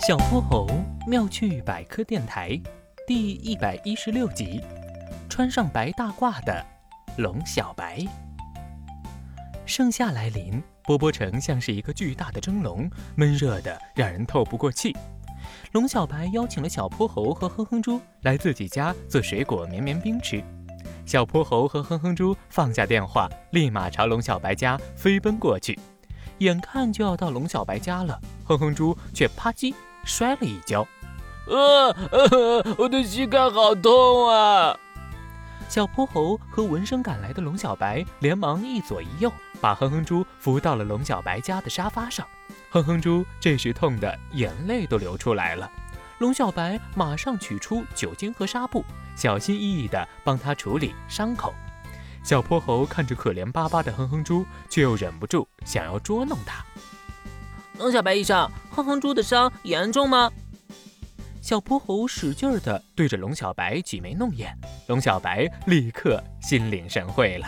小泼猴妙趣百科电台第一百一十六集：穿上白大褂的龙小白。盛夏来临，波波城像是一个巨大的蒸笼，闷热的让人透不过气。龙小白邀请了小泼猴和哼哼猪来自己家做水果绵绵冰吃。小泼猴和哼哼猪放下电话，立马朝龙小白家飞奔过去。眼看就要到龙小白家了，哼哼猪却啪叽摔了一跤。呃，我的膝盖好痛啊！小泼猴和闻声赶来的龙小白连忙一左一右，把哼哼猪扶到了龙小白家的沙发上。哼哼猪这时痛得眼泪都流出来了。龙小白马上取出酒精和纱布，小心翼翼地帮他处理伤口。小泼猴看着可怜巴巴的哼哼猪，却又忍不住想要捉弄他。龙小白医生，哼哼猪的伤严重吗？小泼猴使劲儿地对着龙小白挤眉弄眼，龙小白立刻心领神会了。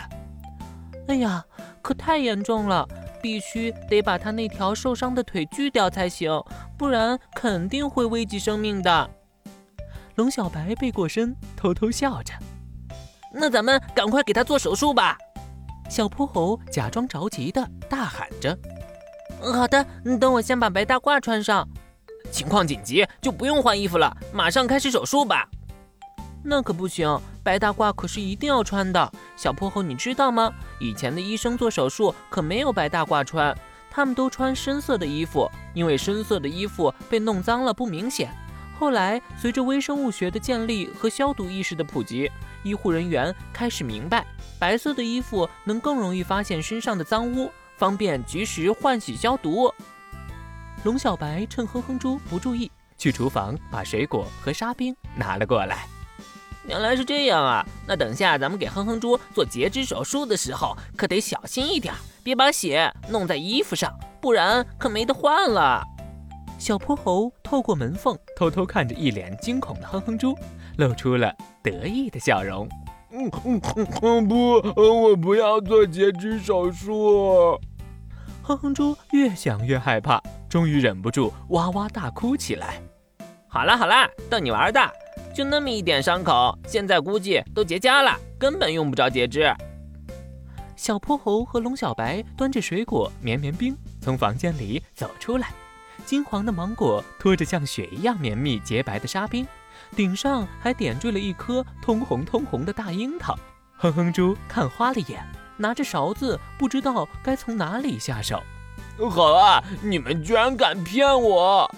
哎呀，可太严重了，必须得把他那条受伤的腿锯掉才行，不然肯定会危及生命的。龙小白背过身，偷偷笑着。那咱们赶快给他做手术吧！小泼猴假装着急的大喊着：“好的，你等我先把白大褂穿上。情况紧急就不用换衣服了，马上开始手术吧。”那可不行，白大褂可是一定要穿的。小破猴，你知道吗？以前的医生做手术可没有白大褂穿，他们都穿深色的衣服，因为深色的衣服被弄脏了不明显。后来，随着微生物学的建立和消毒意识的普及，医护人员开始明白，白色的衣服能更容易发现身上的脏污，方便及时换洗消毒。龙小白趁哼哼猪不注意，去厨房把水果和沙冰拿了过来。原来是这样啊！那等下咱们给哼哼猪做截肢手术的时候，可得小心一点，别把血弄在衣服上，不然可没得换了。小泼猴透过门缝偷偷看着一脸惊恐的哼哼猪，露出了得意的笑容。嗯嗯嗯，不，我不要做截肢手术。哼哼猪越想越害怕，终于忍不住哇哇大哭起来。好啦好啦，逗你玩的，就那么一点伤口，现在估计都结痂了，根本用不着截肢。小泼猴和龙小白端着水果绵绵冰从房间里走出来。金黄的芒果拖着像雪一样绵密洁白的沙冰，顶上还点缀了一颗通红通红的大樱桃。哼哼猪看花了眼，拿着勺子不知道该从哪里下手。好啊，你们居然敢骗我！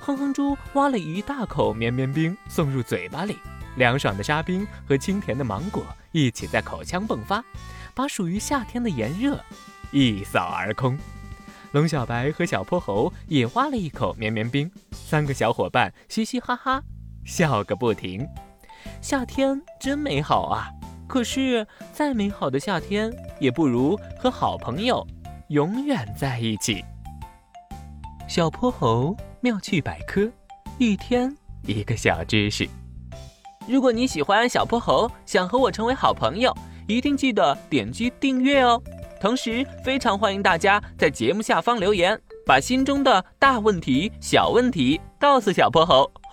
哼哼猪挖了一大口绵绵冰送入嘴巴里，凉爽的沙冰和清甜的芒果一起在口腔迸发，把属于夏天的炎热一扫而空。龙小白和小泼猴也挖了一口绵绵冰，三个小伙伴嘻嘻哈哈笑个不停。夏天真美好啊！可是再美好的夏天，也不如和好朋友永远在一起。小泼猴妙趣百科，一天一个小知识。如果你喜欢小泼猴，想和我成为好朋友，一定记得点击订阅哦。同时，非常欢迎大家在节目下方留言，把心中的大问题、小问题告诉小泼猴，